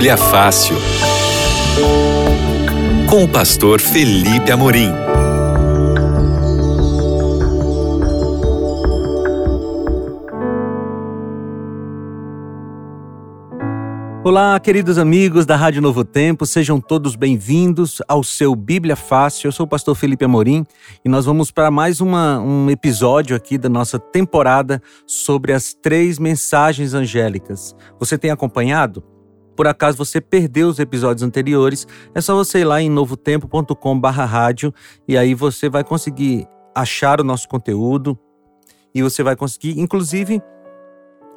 Bíblia Fácil. Com o pastor Felipe Amorim. Olá, queridos amigos da Rádio Novo Tempo, sejam todos bem-vindos ao seu Bíblia Fácil. Eu sou o pastor Felipe Amorim e nós vamos para mais uma, um episódio aqui da nossa temporada sobre as três mensagens angélicas. Você tem acompanhado? Por acaso você perdeu os episódios anteriores, é só você ir lá em novotempo.com/rádio e aí você vai conseguir achar o nosso conteúdo e você vai conseguir, inclusive,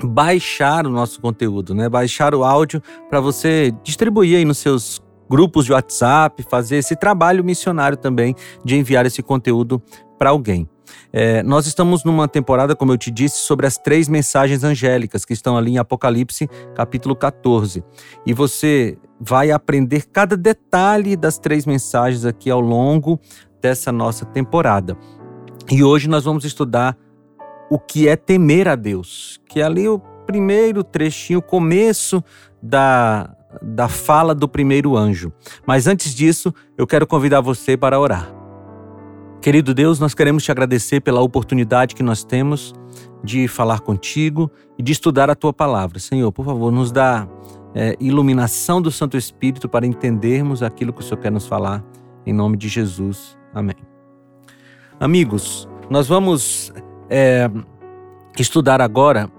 baixar o nosso conteúdo, né? Baixar o áudio para você distribuir aí nos seus grupos de WhatsApp, fazer esse trabalho missionário também de enviar esse conteúdo para alguém. É, nós estamos numa temporada, como eu te disse, sobre as três mensagens angélicas que estão ali em Apocalipse, capítulo 14. E você vai aprender cada detalhe das três mensagens aqui ao longo dessa nossa temporada. E hoje nós vamos estudar o que é temer a Deus, que é ali o primeiro trechinho, o começo da, da fala do primeiro anjo. Mas antes disso, eu quero convidar você para orar. Querido Deus, nós queremos te agradecer pela oportunidade que nós temos de falar contigo e de estudar a tua palavra. Senhor, por favor, nos dá é, iluminação do Santo Espírito para entendermos aquilo que o Senhor quer nos falar. Em nome de Jesus. Amém. Amigos, nós vamos é, estudar agora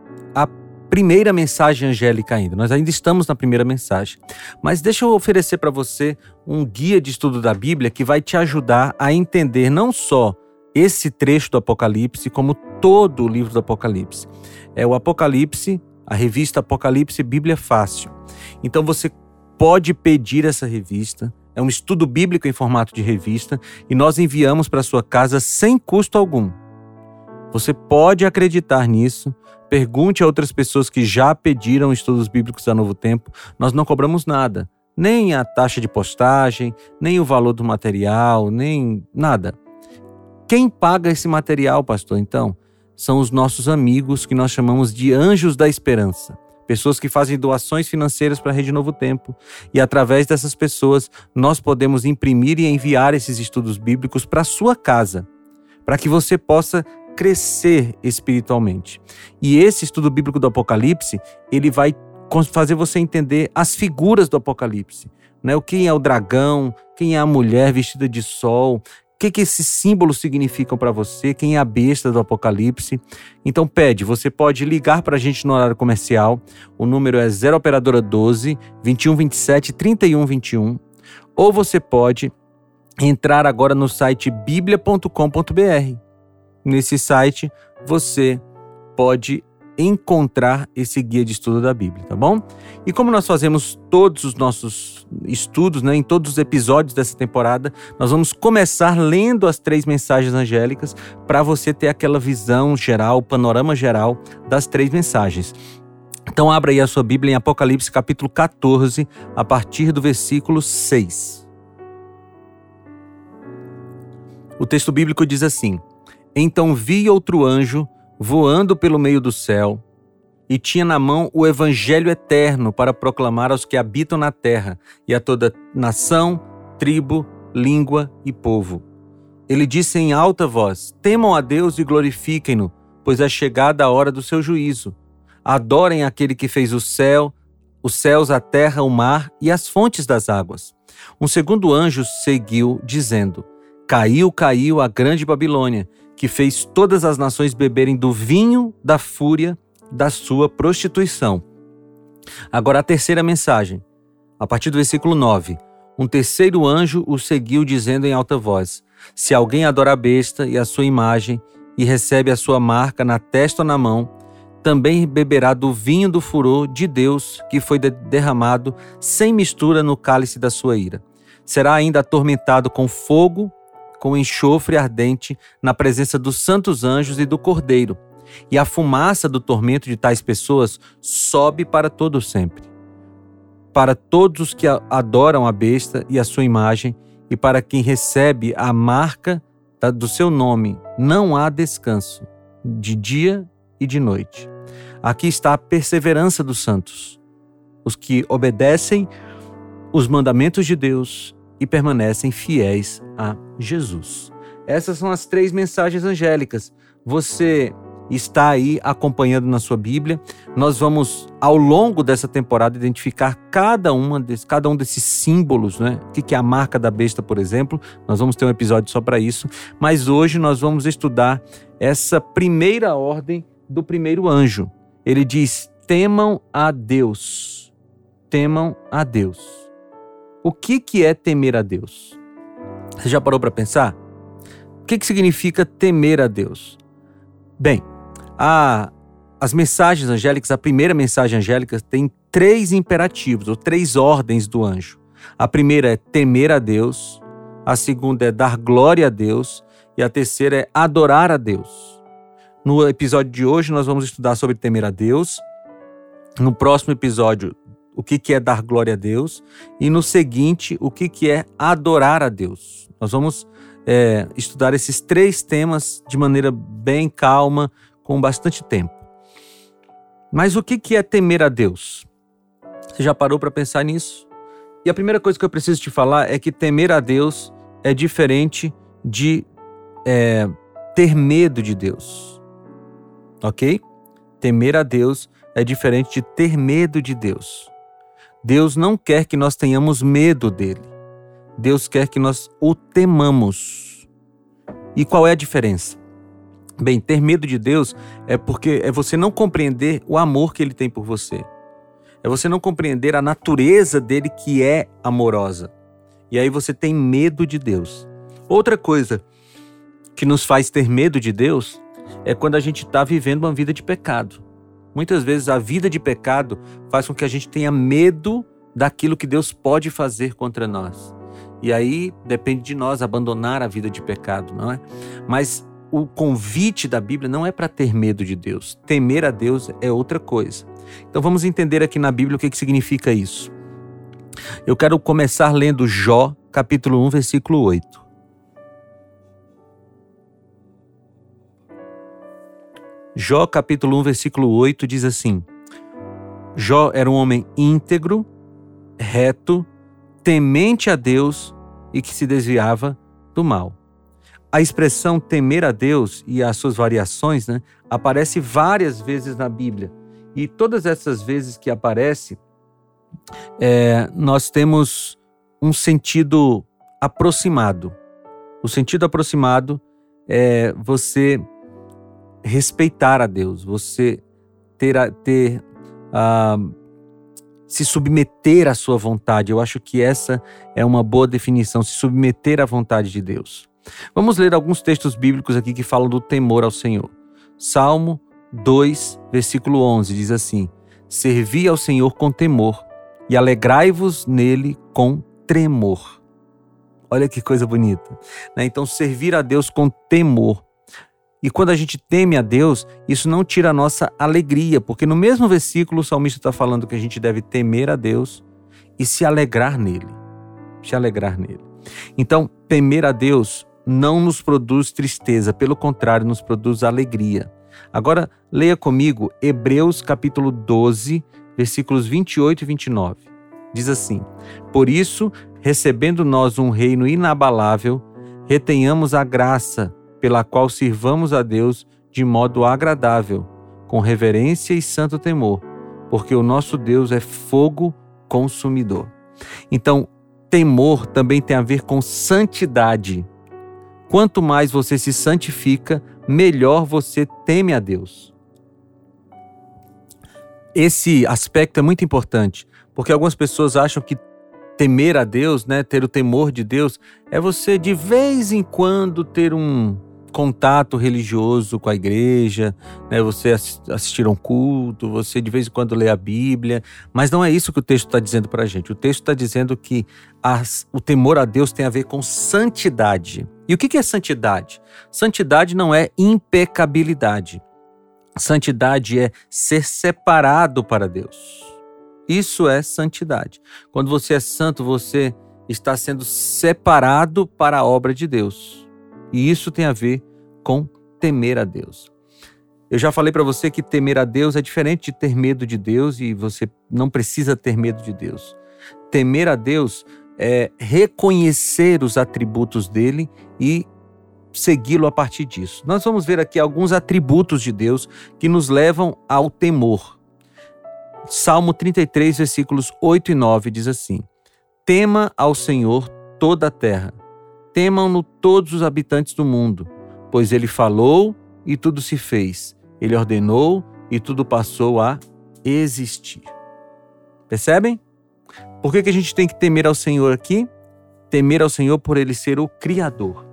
primeira mensagem angélica ainda. Nós ainda estamos na primeira mensagem. Mas deixa eu oferecer para você um guia de estudo da Bíblia que vai te ajudar a entender não só esse trecho do Apocalipse, como todo o livro do Apocalipse. É o Apocalipse, a revista Apocalipse Bíblia Fácil. Então você pode pedir essa revista. É um estudo bíblico em formato de revista e nós enviamos para sua casa sem custo algum. Você pode acreditar nisso. Pergunte a outras pessoas que já pediram estudos bíblicos a Novo Tempo. Nós não cobramos nada, nem a taxa de postagem, nem o valor do material, nem nada. Quem paga esse material, pastor, então? São os nossos amigos que nós chamamos de anjos da esperança. Pessoas que fazem doações financeiras para a Rede Novo Tempo. E através dessas pessoas, nós podemos imprimir e enviar esses estudos bíblicos para sua casa, para que você possa crescer espiritualmente. E esse estudo bíblico do Apocalipse, ele vai fazer você entender as figuras do Apocalipse. Né? Quem é o dragão, quem é a mulher vestida de sol, o que, que esses símbolos significam para você, quem é a besta do Apocalipse. Então pede, você pode ligar para a gente no horário comercial, o número é 0 operadora 12 21 27 31 21, ou você pode entrar agora no site biblia.com.br Nesse site você pode encontrar esse guia de estudo da Bíblia, tá bom? E como nós fazemos todos os nossos estudos, né, em todos os episódios dessa temporada, nós vamos começar lendo as três mensagens angélicas para você ter aquela visão geral, panorama geral das três mensagens. Então abra aí a sua Bíblia em Apocalipse capítulo 14, a partir do versículo 6. O texto bíblico diz assim: então vi outro anjo voando pelo meio do céu e tinha na mão o evangelho eterno para proclamar aos que habitam na terra e a toda nação, tribo, língua e povo. Ele disse em alta voz: Temam a Deus e glorifiquem-no, pois é chegada a hora do seu juízo. Adorem aquele que fez o céu, os céus, a terra, o mar e as fontes das águas. Um segundo anjo seguiu, dizendo: Caiu, caiu a grande Babilônia que fez todas as nações beberem do vinho da fúria da sua prostituição. Agora a terceira mensagem, a partir do versículo 9. Um terceiro anjo o seguiu, dizendo em alta voz: Se alguém adora a besta e a sua imagem, e recebe a sua marca na testa ou na mão, também beberá do vinho do furor de Deus que foi derramado sem mistura no cálice da sua ira. Será ainda atormentado com fogo com enxofre ardente na presença dos santos anjos e do Cordeiro. E a fumaça do tormento de tais pessoas sobe para todo sempre. Para todos os que adoram a besta e a sua imagem, e para quem recebe a marca do seu nome, não há descanso, de dia e de noite. Aqui está a perseverança dos santos. os que obedecem os mandamentos de Deus e permanecem fiéis a Jesus. Essas são as três mensagens angélicas. Você está aí acompanhando na sua Bíblia. Nós vamos, ao longo dessa temporada, identificar cada, uma desse, cada um desses símbolos, né? O que é a marca da besta, por exemplo. Nós vamos ter um episódio só para isso. Mas hoje nós vamos estudar essa primeira ordem do primeiro anjo. Ele diz: temam a Deus. Temam a Deus. O que, que é temer a Deus? Você já parou para pensar? O que, que significa temer a Deus? Bem, a, as mensagens angélicas, a primeira mensagem angélica tem três imperativos, ou três ordens do anjo. A primeira é temer a Deus, a segunda é dar glória a Deus e a terceira é adorar a Deus. No episódio de hoje, nós vamos estudar sobre temer a Deus. No próximo episódio, o que, que é dar glória a Deus. E no seguinte, o que, que é adorar a Deus. Nós vamos é, estudar esses três temas de maneira bem calma, com bastante tempo. Mas o que é temer a Deus? Você já parou para pensar nisso? E a primeira coisa que eu preciso te falar é que temer a Deus é diferente de é, ter medo de Deus. Ok? Temer a Deus é diferente de ter medo de Deus. Deus não quer que nós tenhamos medo dele. Deus quer que nós o temamos. E qual é a diferença? Bem, ter medo de Deus é porque é você não compreender o amor que ele tem por você. É você não compreender a natureza dele que é amorosa. E aí você tem medo de Deus. Outra coisa que nos faz ter medo de Deus é quando a gente está vivendo uma vida de pecado. Muitas vezes a vida de pecado faz com que a gente tenha medo daquilo que Deus pode fazer contra nós. E aí depende de nós abandonar a vida de pecado, não é? Mas o convite da Bíblia não é para ter medo de Deus. Temer a Deus é outra coisa. Então vamos entender aqui na Bíblia o que, que significa isso. Eu quero começar lendo Jó, capítulo 1, versículo 8. Jó, capítulo 1, versículo 8 diz assim: Jó era um homem íntegro, reto, temente a Deus e que se desviava do mal. A expressão temer a Deus e as suas variações né, aparece várias vezes na Bíblia. E todas essas vezes que aparece, é, nós temos um sentido aproximado. O sentido aproximado é você respeitar a Deus, você ter, ter a, se submeter à sua vontade. Eu acho que essa é uma boa definição, se submeter à vontade de Deus. Vamos ler alguns textos bíblicos aqui que falam do temor ao Senhor. Salmo 2, versículo 11 diz assim: Servi ao Senhor com temor e alegrai-vos nele com tremor. Olha que coisa bonita. Né? Então, servir a Deus com temor. E quando a gente teme a Deus, isso não tira a nossa alegria, porque no mesmo versículo o salmista está falando que a gente deve temer a Deus e se alegrar nele. Se alegrar nele. Então, temer a Deus não nos produz tristeza, pelo contrário, nos produz alegria. Agora, leia comigo Hebreus capítulo 12, versículos 28 e 29. Diz assim: Por isso, recebendo nós um reino inabalável, retenhamos a graça pela qual sirvamos a Deus de modo agradável, com reverência e santo temor, porque o nosso Deus é fogo consumidor. Então, temor também tem a ver com santidade. Quanto mais você se santifica, melhor você teme a Deus. Esse aspecto é muito importante, porque algumas pessoas acham que temer a Deus, né, ter o temor de Deus, é você de vez em quando ter um, contato religioso com a igreja, né? você assistir a um culto, você de vez em quando lê a Bíblia, mas não é isso que o texto está dizendo para a gente. O texto está dizendo que as, o temor a Deus tem a ver com santidade. E o que é santidade? Santidade não é impecabilidade. Santidade é ser separado para Deus. Isso é santidade. Quando você é santo, você está sendo separado para a obra de Deus. E isso tem a ver com temer a Deus. Eu já falei para você que temer a Deus é diferente de ter medo de Deus e você não precisa ter medo de Deus. Temer a Deus é reconhecer os atributos dele e segui-lo a partir disso. Nós vamos ver aqui alguns atributos de Deus que nos levam ao temor. Salmo 33, versículos 8 e 9 diz assim: Tema ao Senhor toda a terra, temam-no todos os habitantes do mundo, pois ele falou e tudo se fez, ele ordenou e tudo passou a existir. Percebem? Por que, que a gente tem que temer ao Senhor aqui? Temer ao Senhor por ele ser o Criador.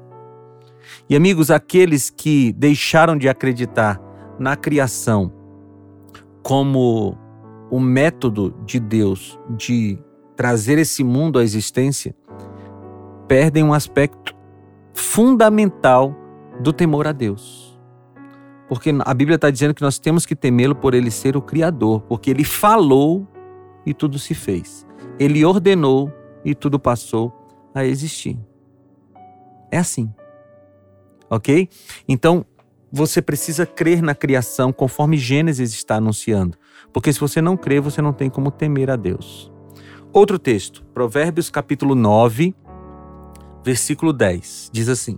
E amigos, aqueles que deixaram de acreditar na criação como o método de Deus de trazer esse mundo à existência, perdem um aspecto fundamental do temor a Deus. Porque a Bíblia está dizendo que nós temos que temê-lo por ele ser o Criador, porque ele falou e tudo se fez. Ele ordenou e tudo passou a existir. É assim. Ok? Então, você precisa crer na criação conforme Gênesis está anunciando. Porque se você não crê, você não tem como temer a Deus. Outro texto, Provérbios capítulo 9, versículo 10, diz assim: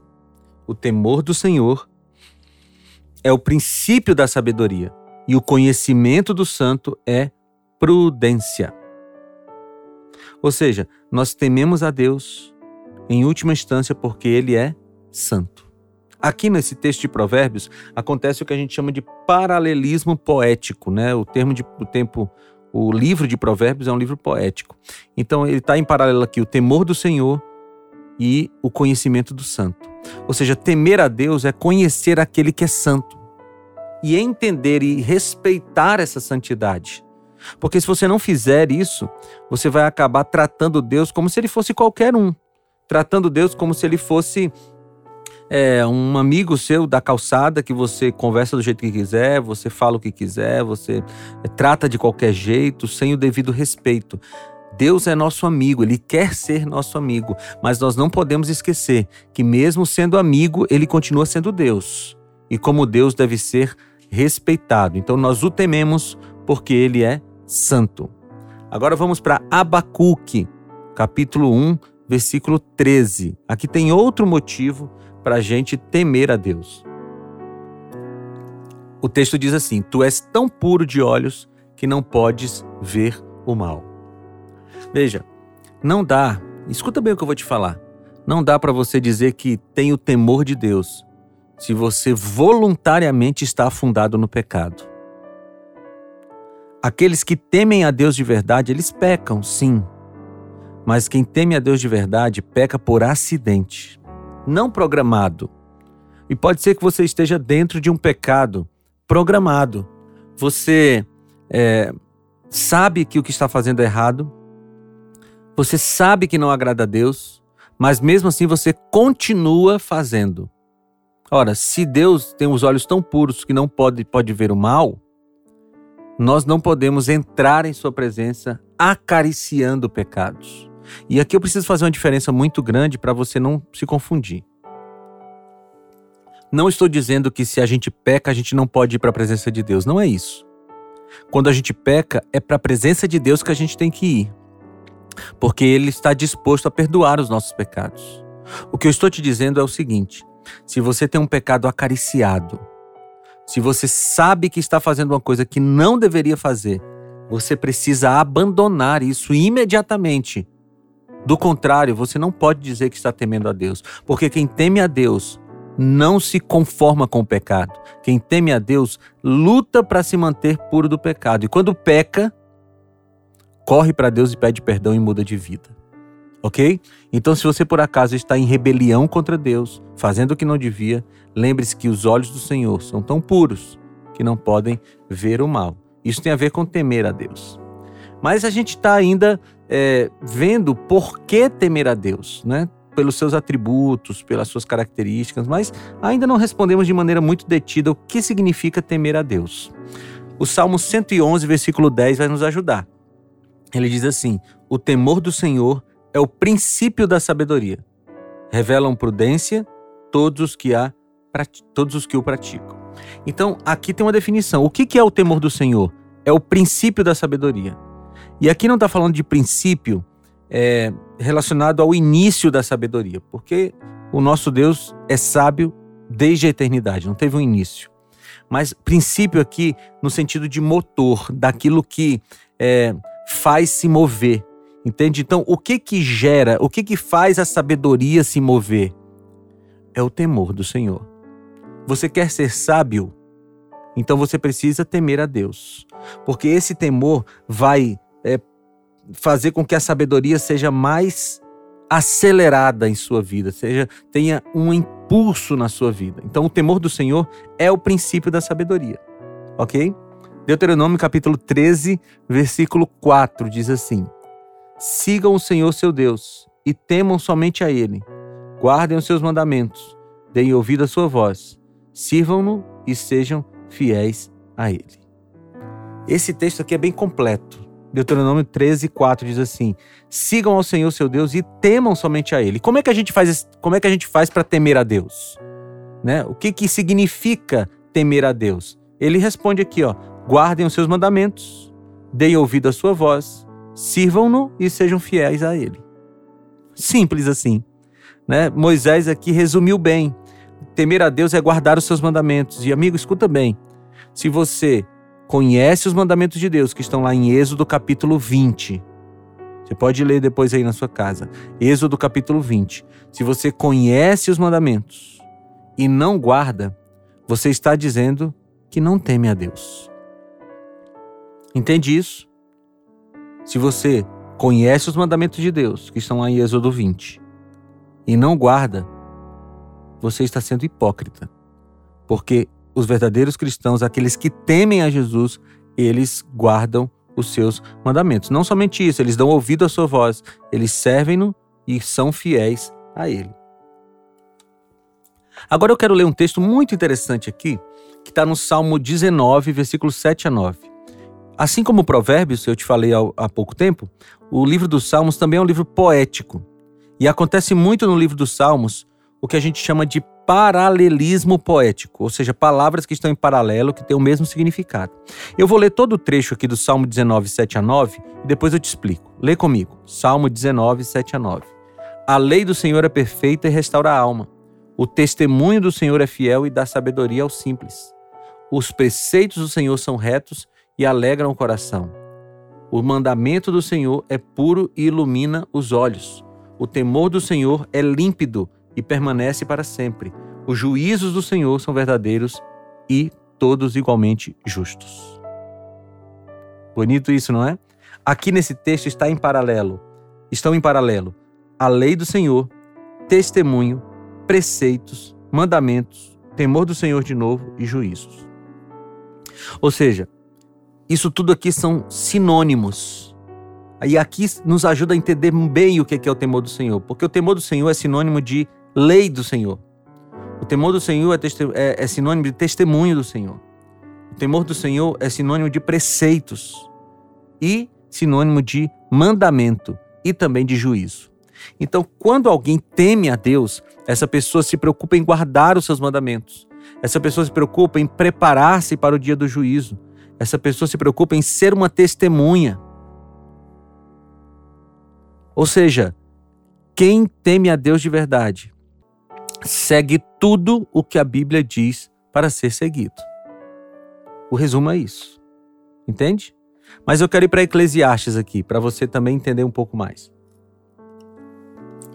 O temor do Senhor é o princípio da sabedoria, e o conhecimento do santo é prudência. Ou seja, nós tememos a Deus em última instância porque ele é santo. Aqui nesse texto de Provérbios acontece o que a gente chama de paralelismo poético, né? O termo de o tempo o livro de Provérbios é um livro poético. Então ele está em paralelo aqui o temor do Senhor e o conhecimento do santo. Ou seja, temer a Deus é conhecer aquele que é santo e entender e respeitar essa santidade. Porque se você não fizer isso, você vai acabar tratando Deus como se ele fosse qualquer um. Tratando Deus como se ele fosse é, um amigo seu da calçada que você conversa do jeito que quiser, você fala o que quiser, você é, trata de qualquer jeito, sem o devido respeito. Deus é nosso amigo, ele quer ser nosso amigo, mas nós não podemos esquecer que, mesmo sendo amigo, ele continua sendo Deus. E como Deus deve ser respeitado. Então nós o tememos porque ele é santo. Agora vamos para Abacuque, capítulo 1, versículo 13. Aqui tem outro motivo para a gente temer a Deus. O texto diz assim: Tu és tão puro de olhos que não podes ver o mal. Veja, não dá, escuta bem o que eu vou te falar. Não dá para você dizer que tem o temor de Deus se você voluntariamente está afundado no pecado. Aqueles que temem a Deus de verdade, eles pecam, sim. Mas quem teme a Deus de verdade peca por acidente, não programado. E pode ser que você esteja dentro de um pecado programado. Você é, sabe que o que está fazendo é errado, você sabe que não agrada a Deus, mas mesmo assim você continua fazendo. Ora, se Deus tem os olhos tão puros que não pode, pode ver o mal, nós não podemos entrar em Sua presença acariciando pecados. E aqui eu preciso fazer uma diferença muito grande para você não se confundir. Não estou dizendo que se a gente peca, a gente não pode ir para a presença de Deus. Não é isso. Quando a gente peca, é para a presença de Deus que a gente tem que ir porque Ele está disposto a perdoar os nossos pecados. O que eu estou te dizendo é o seguinte: se você tem um pecado acariciado, se você sabe que está fazendo uma coisa que não deveria fazer, você precisa abandonar isso imediatamente. Do contrário, você não pode dizer que está temendo a Deus, porque quem teme a Deus não se conforma com o pecado. Quem teme a Deus luta para se manter puro do pecado. E quando peca, corre para Deus e pede perdão e muda de vida. Ok? Então, se você por acaso está em rebelião contra Deus, fazendo o que não devia, lembre-se que os olhos do Senhor são tão puros que não podem ver o mal. Isso tem a ver com temer a Deus. Mas a gente está ainda é, vendo por que temer a Deus, né? Pelos seus atributos, pelas suas características, mas ainda não respondemos de maneira muito detida o que significa temer a Deus. O Salmo 111, versículo 10 vai nos ajudar ele diz assim: O temor do Senhor é o princípio da sabedoria. Revelam prudência todos os que, há, todos os que o praticam. Então, aqui tem uma definição. O que, que é o temor do Senhor? É o princípio da sabedoria. E aqui não está falando de princípio é, relacionado ao início da sabedoria, porque o nosso Deus é sábio desde a eternidade, não teve um início. Mas princípio aqui no sentido de motor, daquilo que é, faz se mover. Entende? Então, o que que gera, o que que faz a sabedoria se mover? É o temor do Senhor. Você quer ser sábio? Então você precisa temer a Deus. Porque esse temor vai é, fazer com que a sabedoria seja mais acelerada em sua vida, seja tenha um impulso na sua vida. Então o temor do Senhor é o princípio da sabedoria. OK? Deuteronômio capítulo 13, versículo 4 diz assim: Sigam o Senhor seu Deus e temam somente a ele. Guardem os seus mandamentos, deem ouvido à sua voz, sirvam-no e sejam fiéis a ele. Esse texto aqui é bem completo. Deuteronômio 13, 4 diz assim: Sigam ao Senhor seu Deus e temam somente a Ele. Como é que a gente faz, como é que a gente faz para temer a Deus? Né? O que, que significa temer a Deus? Ele responde aqui, ó: guardem os seus mandamentos, deem ouvido à sua voz, sirvam-no e sejam fiéis a Ele. Simples assim. Né? Moisés aqui resumiu bem. Temer a Deus é guardar os seus mandamentos. E amigo, escuta bem. Se você conhece os mandamentos de Deus que estão lá em Êxodo capítulo 20. Você pode ler depois aí na sua casa. Êxodo capítulo 20. Se você conhece os mandamentos e não guarda, você está dizendo que não teme a Deus. Entende isso? Se você conhece os mandamentos de Deus, que estão lá em Êxodo 20, e não guarda, você está sendo hipócrita. Porque os verdadeiros cristãos, aqueles que temem a Jesus, eles guardam os seus mandamentos. Não somente isso, eles dão ouvido à sua voz, eles servem-no e são fiéis a ele. Agora eu quero ler um texto muito interessante aqui, que está no Salmo 19, versículos 7 a 9. Assim como Provérbios, eu te falei há pouco tempo, o livro dos Salmos também é um livro poético. E acontece muito no livro dos Salmos o que a gente chama de paralelismo poético, ou seja, palavras que estão em paralelo, que têm o mesmo significado. Eu vou ler todo o trecho aqui do Salmo 19, 7 a 9 e depois eu te explico. Lê comigo. Salmo 19, 7 a 9. A lei do Senhor é perfeita e restaura a alma. O testemunho do Senhor é fiel e dá sabedoria aos simples. Os preceitos do Senhor são retos e alegram o coração. O mandamento do Senhor é puro e ilumina os olhos. O temor do Senhor é límpido e permanece para sempre. Os juízos do Senhor são verdadeiros e todos igualmente justos. Bonito isso, não é? Aqui nesse texto está em paralelo, estão em paralelo a lei do Senhor, testemunho, preceitos, mandamentos, temor do Senhor de novo e juízos. Ou seja, isso tudo aqui são sinônimos. E aqui nos ajuda a entender bem o que é o temor do Senhor, porque o temor do Senhor é sinônimo de lei do Senhor. O temor do Senhor é, é, é sinônimo de testemunho do Senhor. O temor do Senhor é sinônimo de preceitos e sinônimo de mandamento e também de juízo. Então, quando alguém teme a Deus, essa pessoa se preocupa em guardar os seus mandamentos. Essa pessoa se preocupa em preparar-se para o dia do juízo. Essa pessoa se preocupa em ser uma testemunha. Ou seja, quem teme a Deus de verdade segue tudo o que a Bíblia diz para ser seguido. O resumo é isso. Entende? Mas eu quero ir para Eclesiastes aqui, para você também entender um pouco mais.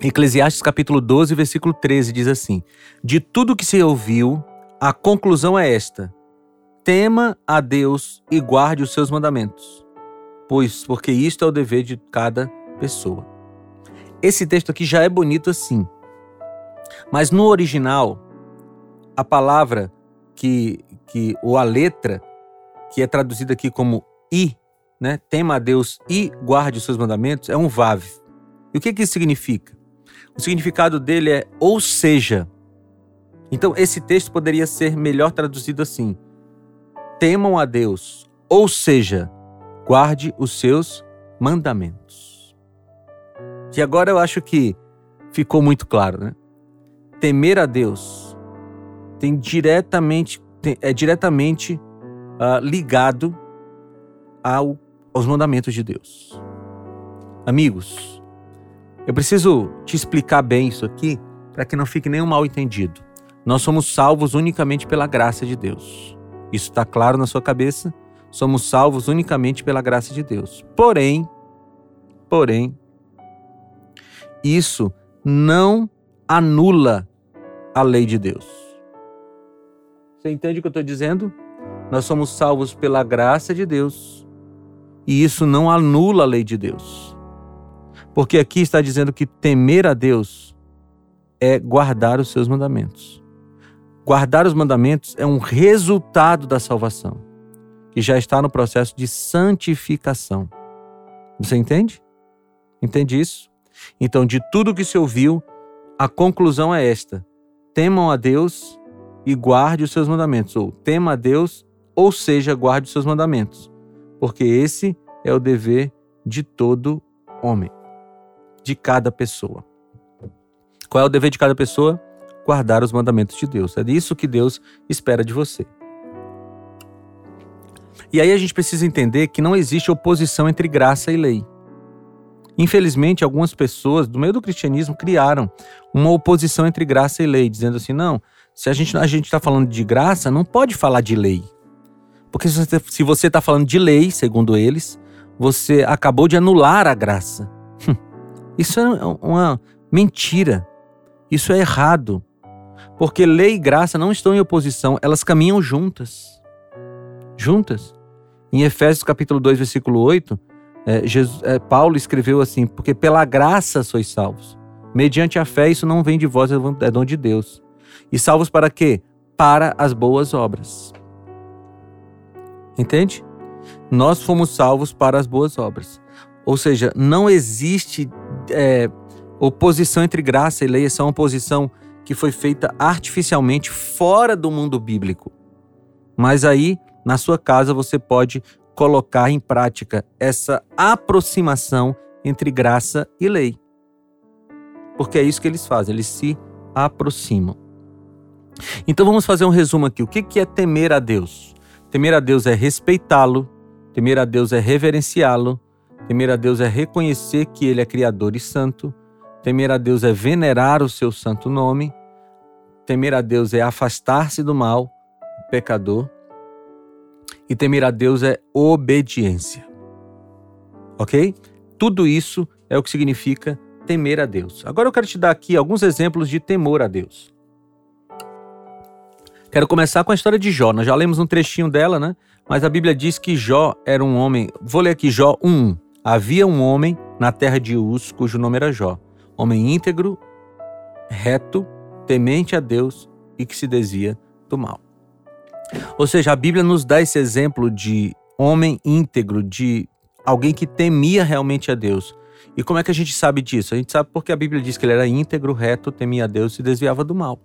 Eclesiastes capítulo 12, versículo 13 diz assim: De tudo que se ouviu, a conclusão é esta: tema a Deus e guarde os seus mandamentos, pois porque isto é o dever de cada pessoa. Esse texto aqui já é bonito assim, mas no original, a palavra que, que ou a letra que é traduzida aqui como i, né, tema a Deus e guarde os seus mandamentos, é um vav. E o que, que isso significa? O significado dele é ou seja. Então, esse texto poderia ser melhor traduzido assim: temam a Deus, ou seja, guarde os seus mandamentos. E agora eu acho que ficou muito claro, né? temer a Deus tem diretamente é diretamente uh, ligado ao, aos mandamentos de Deus. Amigos, eu preciso te explicar bem isso aqui para que não fique nenhum mal entendido. Nós somos salvos unicamente pela graça de Deus. Isso está claro na sua cabeça? Somos salvos unicamente pela graça de Deus. Porém, porém, isso não anula a lei de Deus. Você entende o que eu estou dizendo? Nós somos salvos pela graça de Deus e isso não anula a lei de Deus. Porque aqui está dizendo que temer a Deus é guardar os seus mandamentos. Guardar os mandamentos é um resultado da salvação, que já está no processo de santificação. Você entende? Entende isso? Então, de tudo que se ouviu, a conclusão é esta: temam a Deus e guarde os seus mandamentos, ou tema a Deus, ou seja, guarde os seus mandamentos, porque esse é o dever de todo homem, de cada pessoa. Qual é o dever de cada pessoa? Guardar os mandamentos de Deus. É disso que Deus espera de você. E aí a gente precisa entender que não existe oposição entre graça e lei. Infelizmente, algumas pessoas do meio do cristianismo criaram uma oposição entre graça e lei, dizendo assim: não, se a gente a está falando de graça, não pode falar de lei. Porque se você está falando de lei, segundo eles, você acabou de anular a graça. Isso é uma mentira. Isso é errado. Porque lei e graça não estão em oposição, elas caminham juntas. Juntas. Em Efésios capítulo 2, versículo 8, é, Jesus, é, Paulo escreveu assim: Porque pela graça sois salvos. Mediante a fé, isso não vem de vós, é dom de Deus. E salvos para quê? Para as boas obras. Entende? Nós fomos salvos para as boas obras. Ou seja, não existe é, oposição entre graça e lei, é uma oposição que foi feita artificialmente fora do mundo bíblico. Mas aí, na sua casa, você pode colocar em prática essa aproximação entre graça e lei. Porque é isso que eles fazem, eles se aproximam. Então vamos fazer um resumo aqui. O que é temer a Deus? Temer a Deus é respeitá-lo, temer a Deus é reverenciá-lo, temer a Deus é reconhecer que Ele é Criador e Santo, temer a Deus é venerar o seu santo nome, temer a Deus é afastar-se do mal, pecador, e temer a Deus é obediência. Ok? Tudo isso é o que significa temer a Deus. Agora eu quero te dar aqui alguns exemplos de temor a Deus. Quero começar com a história de Jó. Nós já lemos um trechinho dela, né? Mas a Bíblia diz que Jó era um homem. Vou ler aqui Jó 1. Havia um homem na terra de Uz, cujo nome era Jó. Homem íntegro, reto, temente a Deus e que se desvia do mal. Ou seja, a Bíblia nos dá esse exemplo de homem íntegro, de alguém que temia realmente a Deus. E como é que a gente sabe disso? A gente sabe porque a Bíblia diz que ele era íntegro, reto, temia a Deus e se desviava do mal.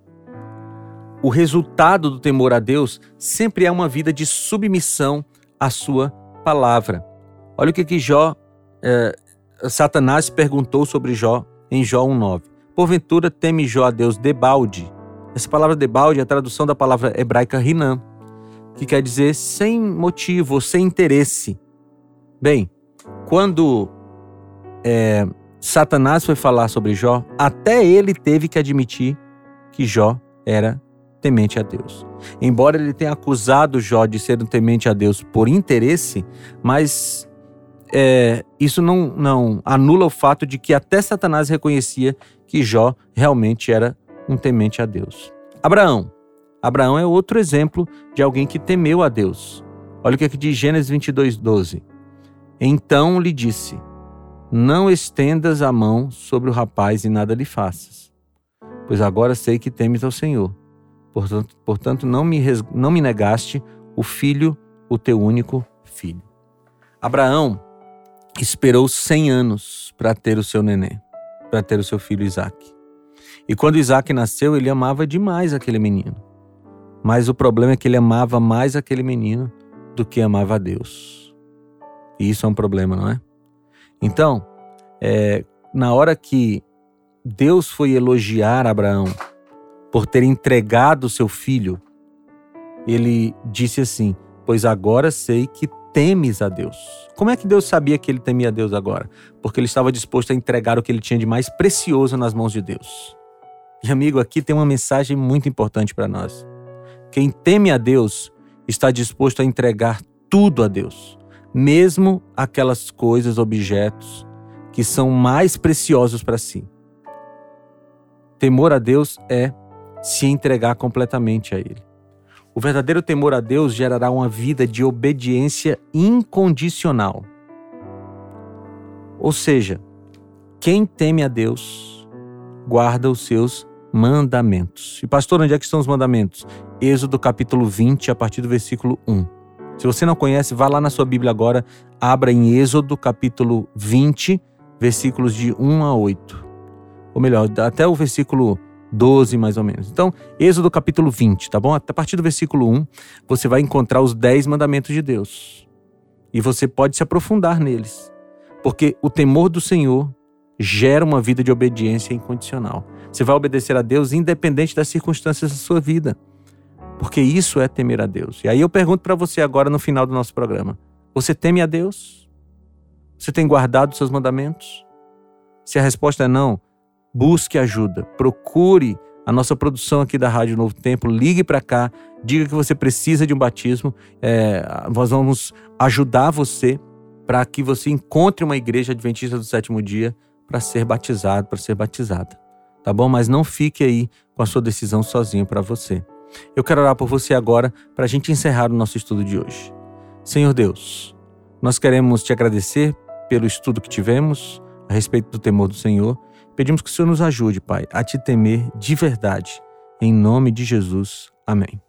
O resultado do temor a Deus sempre é uma vida de submissão à sua palavra. Olha o que, que Jó, é, Satanás perguntou sobre Jó em Jó 1,9. Porventura teme Jó a Deus debalde. Essa palavra debalde é a tradução da palavra hebraica rinam que quer dizer sem motivo, sem interesse. Bem, quando é, Satanás foi falar sobre Jó, até ele teve que admitir que Jó era temente a Deus. Embora ele tenha acusado Jó de ser um temente a Deus por interesse, mas é, isso não, não anula o fato de que até Satanás reconhecia que Jó realmente era um temente a Deus. Abraão. Abraão é outro exemplo de alguém que temeu a Deus. Olha o que aqui diz Gênesis 22, 12. Então lhe disse: Não estendas a mão sobre o rapaz e nada lhe faças, pois agora sei que temes ao Senhor. Portanto, portanto não, me, não me negaste o filho, o teu único filho. Abraão esperou 100 anos para ter o seu neném, para ter o seu filho Isaac. E quando Isaac nasceu, ele amava demais aquele menino. Mas o problema é que ele amava mais aquele menino do que amava a Deus. E isso é um problema, não é? Então, é, na hora que Deus foi elogiar Abraão por ter entregado seu filho, ele disse assim: Pois agora sei que temes a Deus. Como é que Deus sabia que ele temia a Deus agora? Porque ele estava disposto a entregar o que ele tinha de mais precioso nas mãos de Deus. E amigo, aqui tem uma mensagem muito importante para nós. Quem teme a Deus está disposto a entregar tudo a Deus, mesmo aquelas coisas, objetos que são mais preciosos para si. Temor a Deus é se entregar completamente a Ele. O verdadeiro temor a Deus gerará uma vida de obediência incondicional. Ou seja, quem teme a Deus guarda os seus mandamentos. E pastor, onde é que estão os mandamentos? Êxodo capítulo 20, a partir do versículo 1. Se você não conhece, vá lá na sua Bíblia agora, abra em Êxodo capítulo 20, versículos de 1 a 8. Ou melhor, até o versículo 12 mais ou menos. Então, Êxodo capítulo 20, tá bom? A partir do versículo 1, você vai encontrar os 10 mandamentos de Deus. E você pode se aprofundar neles. Porque o temor do Senhor gera uma vida de obediência incondicional. Você vai obedecer a Deus independente das circunstâncias da sua vida. Porque isso é temer a Deus. E aí eu pergunto para você agora no final do nosso programa: você teme a Deus? Você tem guardado seus mandamentos? Se a resposta é não, busque ajuda, procure a nossa produção aqui da Rádio Novo Tempo, ligue para cá, diga que você precisa de um batismo, é, nós vamos ajudar você para que você encontre uma igreja adventista do sétimo dia para ser batizado, para ser batizada, tá bom? Mas não fique aí com a sua decisão sozinho para você. Eu quero orar por você agora para a gente encerrar o nosso estudo de hoje. Senhor Deus, nós queremos te agradecer pelo estudo que tivemos a respeito do temor do Senhor Pedimos que o Senhor nos ajude, Pai, a te temer de verdade. Em nome de Jesus. Amém.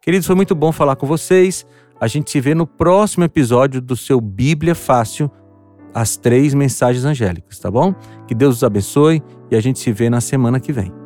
Queridos, foi muito bom falar com vocês. A gente se vê no próximo episódio do seu Bíblia Fácil, as três mensagens angélicas, tá bom? Que Deus os abençoe e a gente se vê na semana que vem.